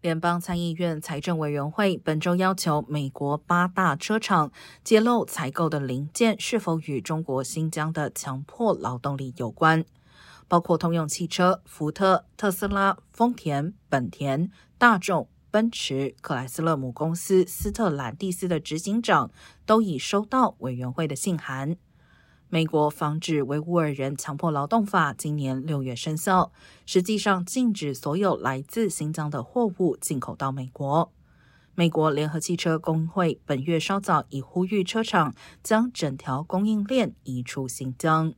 联邦参议院财政委员会本周要求美国八大车厂揭露采购的零件是否与中国新疆的强迫劳动力有关，包括通用汽车、福特、特斯拉、丰田、本田、大众、奔驰、克莱斯勒母公司斯特兰蒂斯的执行长都已收到委员会的信函。美国防止维吾尔人强迫劳动法今年六月生效，实际上禁止所有来自新疆的货物进口到美国。美国联合汽车工会本月稍早已呼吁车厂将整条供应链移出新疆。